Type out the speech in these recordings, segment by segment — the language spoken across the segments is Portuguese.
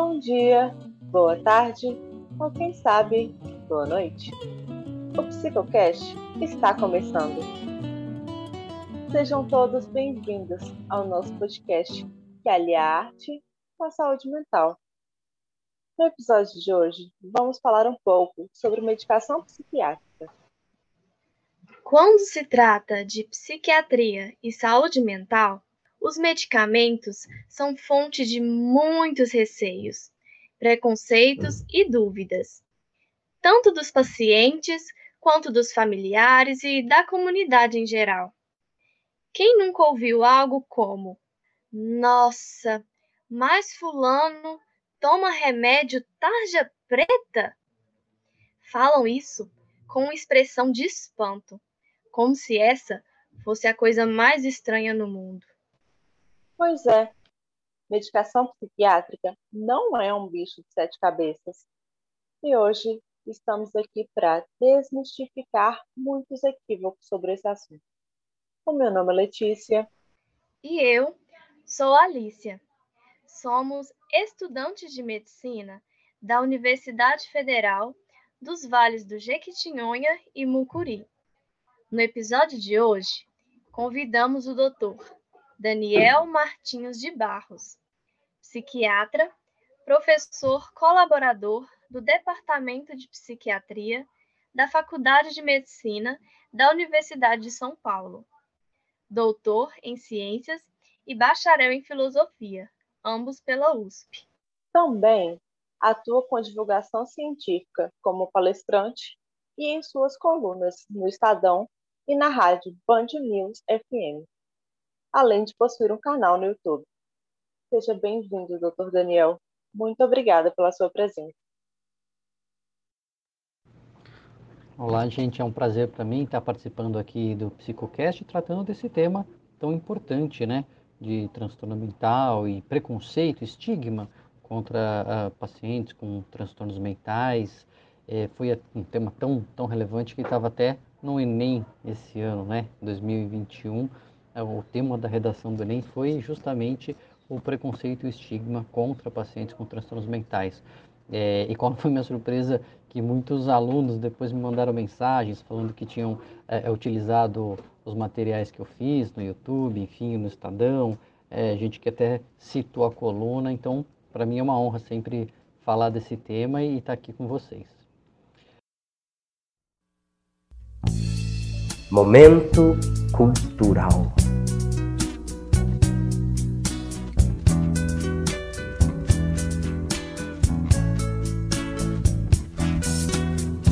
Bom dia, boa tarde ou quem sabe, boa noite. O Psicocast está começando. Sejam todos bem-vindos ao nosso podcast que alia a arte com a saúde mental. No episódio de hoje, vamos falar um pouco sobre medicação psiquiátrica. Quando se trata de psiquiatria e saúde mental, os medicamentos são fonte de muitos receios, preconceitos e dúvidas, tanto dos pacientes quanto dos familiares e da comunidade em geral. Quem nunca ouviu algo como: Nossa, mas Fulano toma remédio tarja preta? Falam isso com uma expressão de espanto, como se essa fosse a coisa mais estranha no mundo. Pois é, medicação psiquiátrica não é um bicho de sete cabeças. E hoje estamos aqui para desmistificar muitos equívocos sobre esse assunto. O meu nome é Letícia. E eu sou Alicia. Somos estudantes de medicina da Universidade Federal dos Vales do Jequitinhonha e Mucuri. No episódio de hoje, convidamos o doutor Daniel Martins de Barros, psiquiatra, professor colaborador do Departamento de Psiquiatria da Faculdade de Medicina da Universidade de São Paulo, doutor em Ciências e bacharel em Filosofia, ambos pela USP. Também atua com divulgação científica como palestrante e em suas colunas no Estadão e na rádio Band News FM além de possuir um canal no YouTube. Seja bem-vindo, Dr. Daniel. Muito obrigada pela sua presença. Olá, gente. É um prazer para mim estar participando aqui do Psicocast, tratando desse tema tão importante, né? De transtorno mental e preconceito, estigma contra uh, pacientes com transtornos mentais. É, foi um tema tão, tão relevante que estava até no Enem esse ano, né? 2021 é, o tema da redação do Enem foi justamente o preconceito e o estigma contra pacientes com transtornos mentais. É, e qual foi minha surpresa que muitos alunos depois me mandaram mensagens falando que tinham é, é utilizado os materiais que eu fiz no YouTube, enfim, no Estadão, é, gente que até citou a coluna. Então, para mim é uma honra sempre falar desse tema e estar tá aqui com vocês. Momento cultural.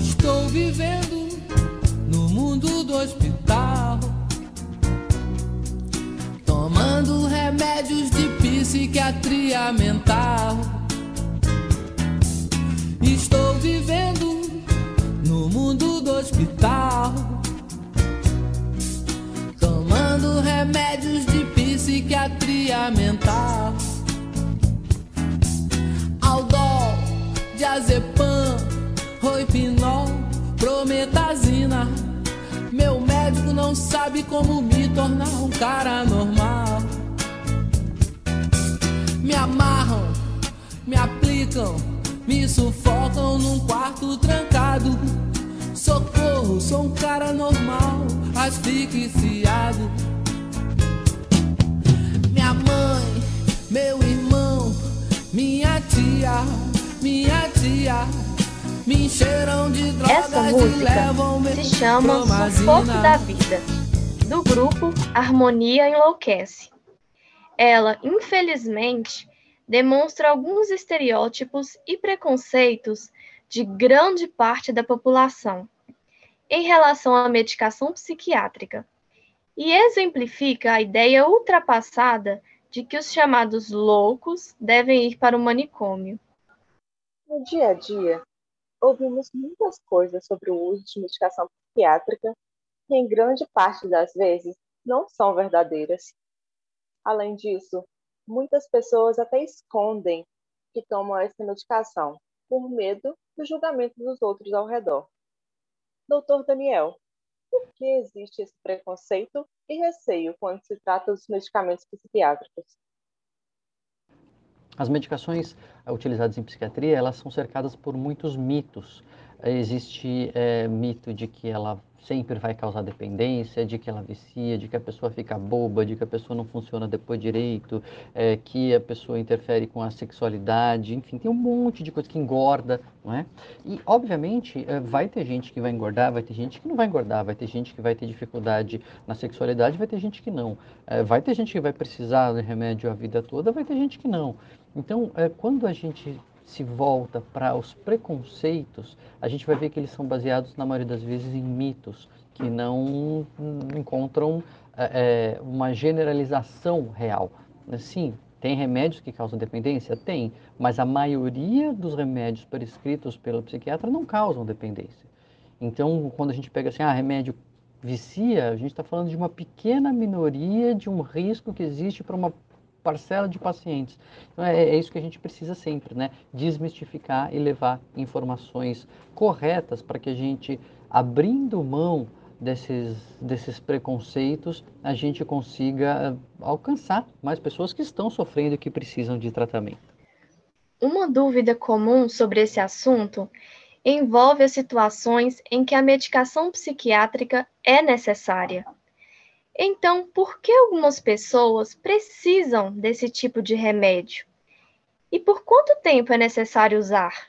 Estou vivendo no mundo do hospital, tomando remédios de psiquiatria mental. Estou vivendo no mundo do hospital remédios de psiquiatria mental. Aldol, diazepam, roipinol, prometazina. Meu médico não sabe como me tornar um cara normal. Me amarram, me aplicam, me sufocam num quarto trancado. Socorro, sou um cara normal, asfixiado meu irmão, minha tia, minha tia. Me encheram de drogas Essa música se chama Sufoco da Vida, do grupo Harmonia Enlouquece. Ela, infelizmente, demonstra alguns estereótipos e preconceitos de grande parte da população em relação à medicação psiquiátrica e exemplifica a ideia ultrapassada de que os chamados loucos devem ir para o manicômio. No dia a dia, ouvimos muitas coisas sobre o uso de medicação psiquiátrica que, em grande parte das vezes, não são verdadeiras. Além disso, muitas pessoas até escondem que tomam essa medicação por medo do julgamento dos outros ao redor. Doutor Daniel, por que existe esse preconceito e receio quando se trata dos medicamentos psiquiátricos? As medicações utilizadas em psiquiatria, elas são cercadas por muitos mitos. Existe é, mito de que ela sempre vai causar dependência, de que ela vicia, de que a pessoa fica boba, de que a pessoa não funciona depois direito, é, que a pessoa interfere com a sexualidade, enfim, tem um monte de coisa que engorda, não é? E, obviamente, é, vai ter gente que vai engordar, vai ter gente que não vai engordar, vai ter gente que vai ter dificuldade na sexualidade, vai ter gente que não. É, vai ter gente que vai precisar de remédio a vida toda, vai ter gente que não. Então, é, quando a gente se volta para os preconceitos, a gente vai ver que eles são baseados, na maioria das vezes, em mitos, que não encontram é, uma generalização real. Sim, tem remédios que causam dependência? Tem, mas a maioria dos remédios prescritos pelo psiquiatra não causam dependência. Então, quando a gente pega assim, ah, remédio vicia, a gente está falando de uma pequena minoria de um risco que existe para uma parcela de pacientes. Então é, é, isso que a gente precisa sempre, né? Desmistificar e levar informações corretas para que a gente, abrindo mão desses, desses preconceitos, a gente consiga eh, alcançar mais pessoas que estão sofrendo e que precisam de tratamento. Uma dúvida comum sobre esse assunto envolve as situações em que a medicação psiquiátrica é necessária. Então, por que algumas pessoas precisam desse tipo de remédio? E por quanto tempo é necessário usar?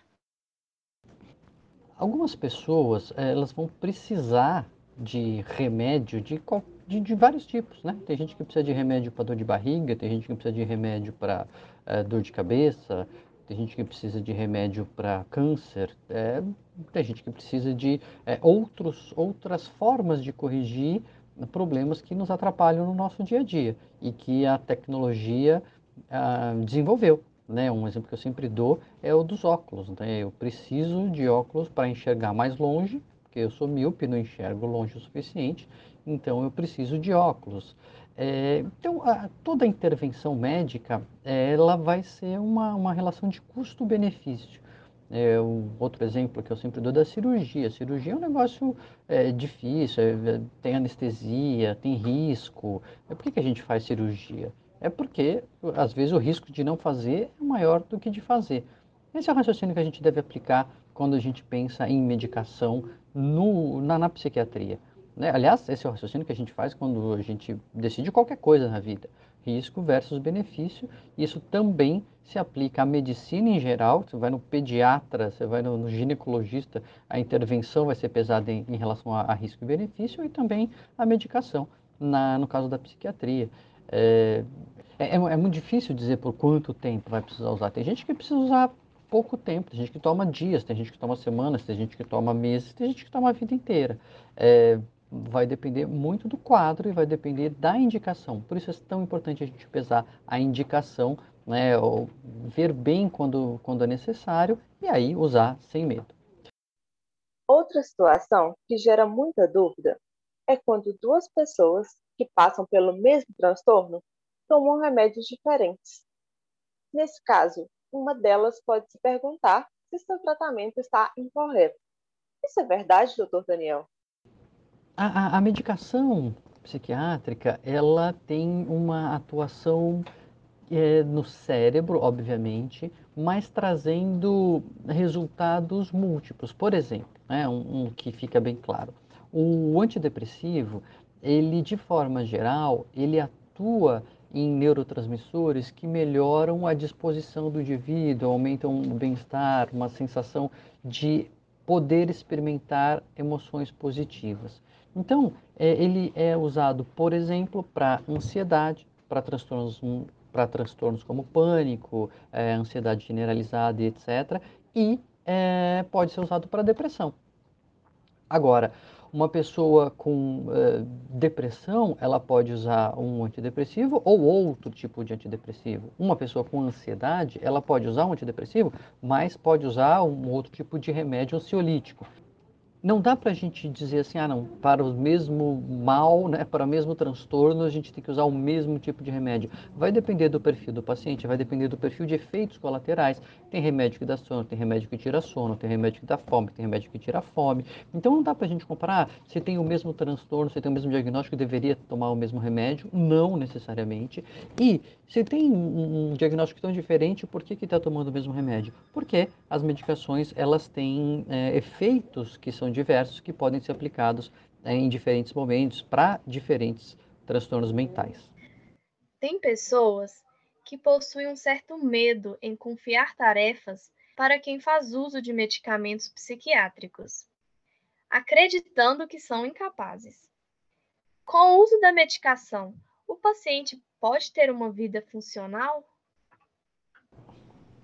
Algumas pessoas elas vão precisar de remédio de, de, de, vários tipos, né? Tem gente que precisa de remédio para dor de barriga, tem gente que precisa de remédio para é, dor de cabeça, tem gente que precisa de remédio para câncer, é, tem gente que precisa de é, outros, outras formas de corrigir problemas que nos atrapalham no nosso dia a dia e que a tecnologia ah, desenvolveu. Né? Um exemplo que eu sempre dou é o dos óculos. Né? Eu preciso de óculos para enxergar mais longe, porque eu sou míope, não enxergo longe o suficiente, então eu preciso de óculos. É, então, a, toda intervenção médica, ela vai ser uma, uma relação de custo-benefício. É, um outro exemplo que eu sempre dou é da cirurgia. Cirurgia é um negócio é, difícil, é, tem anestesia, tem risco. É por que, que a gente faz cirurgia? É porque, às vezes, o risco de não fazer é maior do que de fazer. Esse é o raciocínio que a gente deve aplicar quando a gente pensa em medicação no, na, na psiquiatria. Né? Aliás, esse é o raciocínio que a gente faz quando a gente decide qualquer coisa na vida risco versus benefício. Isso também se aplica à medicina em geral. Você vai no pediatra, você vai no, no ginecologista, a intervenção vai ser pesada em, em relação a, a, risco e benefício e também a medicação, na, no caso da psiquiatria. É, é, é muito difícil dizer por quanto tempo vai precisar usar. Tem gente que precisa usar pouco tempo, tem gente que toma dias, tem gente que toma semanas, tem gente que toma meses, tem gente que toma a vida inteira. É, vai depender muito do quadro e vai depender da indicação. Por isso é tão importante a gente pesar a indicação, né, ou ver bem quando, quando é necessário e aí usar sem medo. Outra situação que gera muita dúvida é quando duas pessoas que passam pelo mesmo transtorno tomam remédios diferentes. Nesse caso, uma delas pode se perguntar se seu tratamento está incorreto. Isso é verdade, doutor Daniel? A, a, a medicação psiquiátrica, ela tem uma atuação é, no cérebro, obviamente, mas trazendo resultados múltiplos. Por exemplo, né, um, um, que fica bem claro, o antidepressivo, ele de forma geral, ele atua em neurotransmissores que melhoram a disposição do indivíduo, aumentam o bem-estar, uma sensação de poder experimentar emoções positivas. Então, é, ele é usado, por exemplo, para ansiedade, para transtornos, para transtornos como pânico, é, ansiedade generalizada e etc. E é, pode ser usado para depressão. Agora, uma pessoa com é, depressão, ela pode usar um antidepressivo ou outro tipo de antidepressivo. Uma pessoa com ansiedade, ela pode usar um antidepressivo, mas pode usar um outro tipo de remédio ansiolítico não dá para a gente dizer assim, ah, não, para o mesmo mal, né, para o mesmo transtorno, a gente tem que usar o mesmo tipo de remédio. Vai depender do perfil do paciente, vai depender do perfil de efeitos colaterais. Tem remédio que dá sono, tem remédio que tira sono, tem remédio que dá fome, tem remédio que tira fome. Então não dá para a gente comparar se tem o mesmo transtorno, se tem o mesmo diagnóstico, deveria tomar o mesmo remédio. Não necessariamente. E se tem um, um diagnóstico tão diferente, por que está tomando o mesmo remédio? Porque as medicações elas têm é, efeitos que são diversos que podem ser aplicados é, em diferentes momentos para diferentes transtornos mentais. Tem pessoas que possuem um certo medo em confiar tarefas para quem faz uso de medicamentos psiquiátricos, acreditando que são incapazes. Com o uso da medicação, o paciente pode ter uma vida funcional?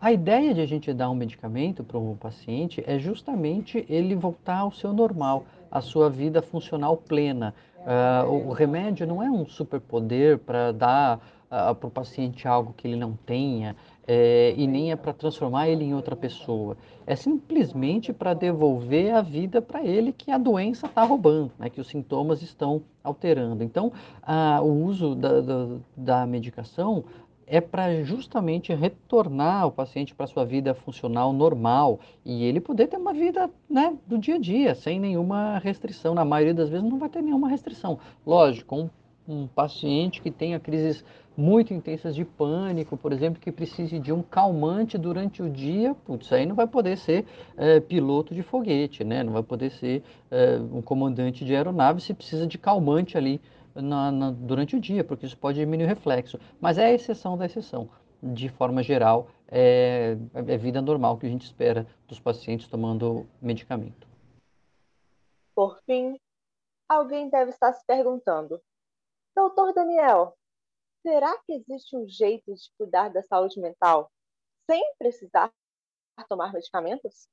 A ideia de a gente dar um medicamento para um paciente é justamente ele voltar ao seu normal, à sua vida funcional plena. Uh, o, o remédio não é um superpoder para dar uh, para o paciente algo que ele não tenha, é, e nem é para transformar ele em outra pessoa. É simplesmente para devolver a vida para ele que a doença está roubando, né, que os sintomas estão alterando. Então, uh, o uso da, da, da medicação é para justamente retornar o paciente para sua vida funcional normal e ele poder ter uma vida né, do dia a dia, sem nenhuma restrição. Na maioria das vezes não vai ter nenhuma restrição. Lógico, um, um paciente que tenha crises muito intensas de pânico, por exemplo, que precise de um calmante durante o dia, putz, aí não vai poder ser é, piloto de foguete, né? não vai poder ser é, um comandante de aeronave se precisa de calmante ali na, na, durante o dia, porque isso pode diminuir o reflexo. Mas é a exceção da exceção. De forma geral, é, é vida normal que a gente espera dos pacientes tomando medicamento. Por fim, alguém deve estar se perguntando: Doutor Daniel, será que existe um jeito de cuidar da saúde mental sem precisar tomar medicamentos?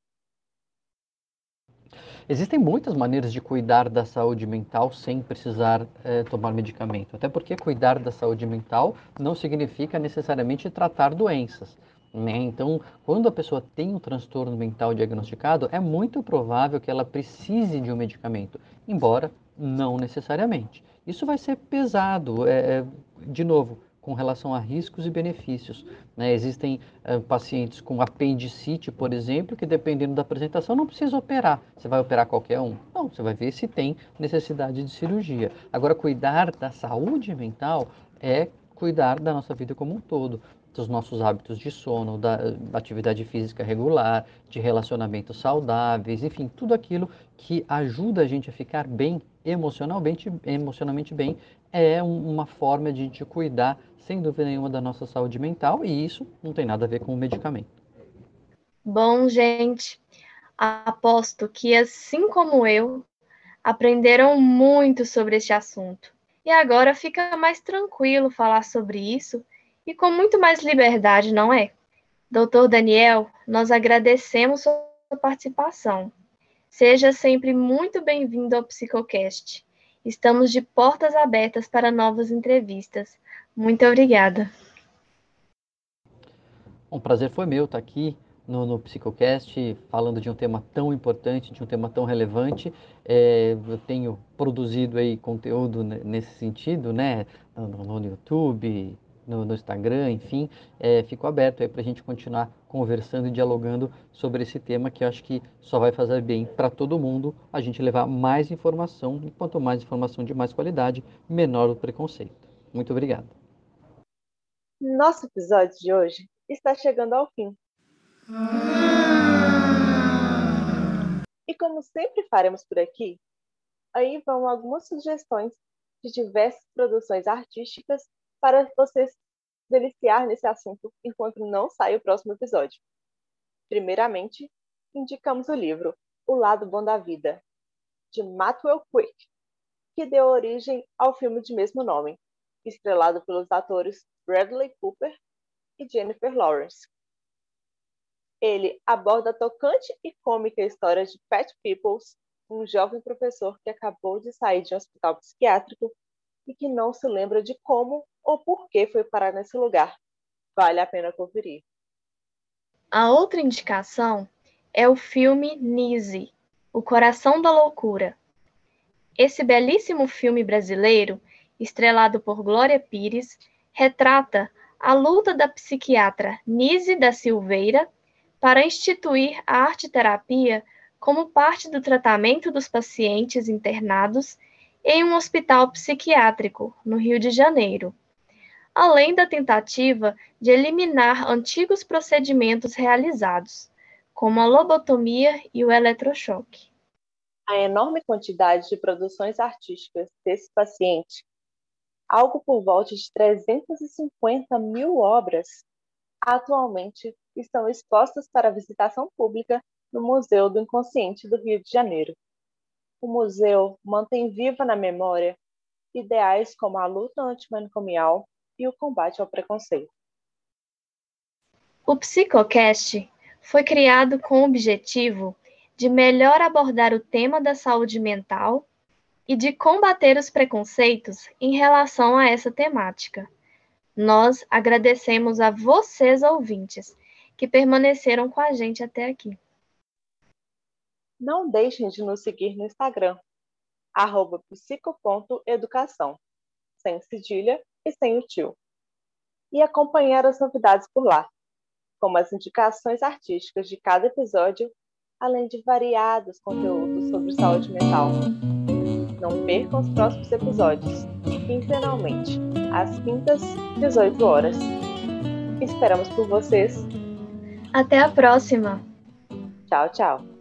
Existem muitas maneiras de cuidar da saúde mental sem precisar é, tomar medicamento. Até porque cuidar da saúde mental não significa necessariamente tratar doenças. Né? Então, quando a pessoa tem um transtorno mental diagnosticado, é muito provável que ela precise de um medicamento, embora não necessariamente. Isso vai ser pesado, é, de novo, com relação a riscos e benefícios. Né? Existem uh, pacientes com apendicite, por exemplo, que dependendo da apresentação não precisa operar. Você vai operar qualquer um? Não, você vai ver se tem necessidade de cirurgia. Agora, cuidar da saúde mental é cuidar da nossa vida como um todo dos nossos hábitos de sono, da atividade física regular, de relacionamentos saudáveis, enfim, tudo aquilo que ajuda a gente a ficar bem emocionalmente, emocionalmente bem é uma forma de, de cuidar, sem dúvida nenhuma, da nossa saúde mental e isso não tem nada a ver com o medicamento. Bom, gente, aposto que, assim como eu, aprenderam muito sobre este assunto. E agora fica mais tranquilo falar sobre isso e com muito mais liberdade, não é? Doutor Daniel, nós agradecemos sua participação. Seja sempre muito bem-vindo ao Psicocast. Estamos de portas abertas para novas entrevistas. Muito obrigada. Um prazer foi meu estar aqui no, no Psicocast falando de um tema tão importante, de um tema tão relevante. É, eu tenho produzido aí conteúdo nesse sentido, né, no, no YouTube, no, no Instagram, enfim, é, fico aberto aí para a gente continuar conversando e dialogando sobre esse tema que eu acho que só vai fazer bem para todo mundo a gente levar mais informação e quanto mais informação de mais qualidade, menor o preconceito. Muito obrigado. Nosso episódio de hoje está chegando ao fim. E como sempre faremos por aqui, aí vão algumas sugestões de diversas produções artísticas para você se deliciar nesse assunto enquanto não sai o próximo episódio. Primeiramente, indicamos o livro O Lado Bom da Vida, de Matwell Quick, que deu origem ao filme de mesmo nome, estrelado pelos atores Bradley Cooper e Jennifer Lawrence. Ele aborda a tocante e cômica história de Pat Peoples, um jovem professor que acabou de sair de um hospital psiquiátrico e que não se lembra de como ou por que foi parar nesse lugar. Vale a pena conferir. A outra indicação é o filme Nise, O Coração da Loucura. Esse belíssimo filme brasileiro, estrelado por Glória Pires, retrata a luta da psiquiatra Nise da Silveira para instituir a arte-terapia como parte do tratamento dos pacientes internados em um hospital psiquiátrico no Rio de Janeiro, além da tentativa de eliminar antigos procedimentos realizados, como a lobotomia e o eletrochoque. A enorme quantidade de produções artísticas desse paciente, algo por volta de 350 mil obras, atualmente estão expostas para visitação pública no Museu do Inconsciente do Rio de Janeiro. O museu mantém viva na memória ideais como a luta antimanicomial e o combate ao preconceito. O Psicocast foi criado com o objetivo de melhor abordar o tema da saúde mental e de combater os preconceitos em relação a essa temática. Nós agradecemos a vocês, ouvintes, que permaneceram com a gente até aqui. Não deixem de nos seguir no Instagram, psico.educação, sem cedilha e sem o tio. E acompanhar as novidades por lá como as indicações artísticas de cada episódio, além de variados conteúdos sobre saúde mental. Não percam os próximos episódios, quinzenalmente, às quintas, 18 horas. Esperamos por vocês. Até a próxima! Tchau, tchau!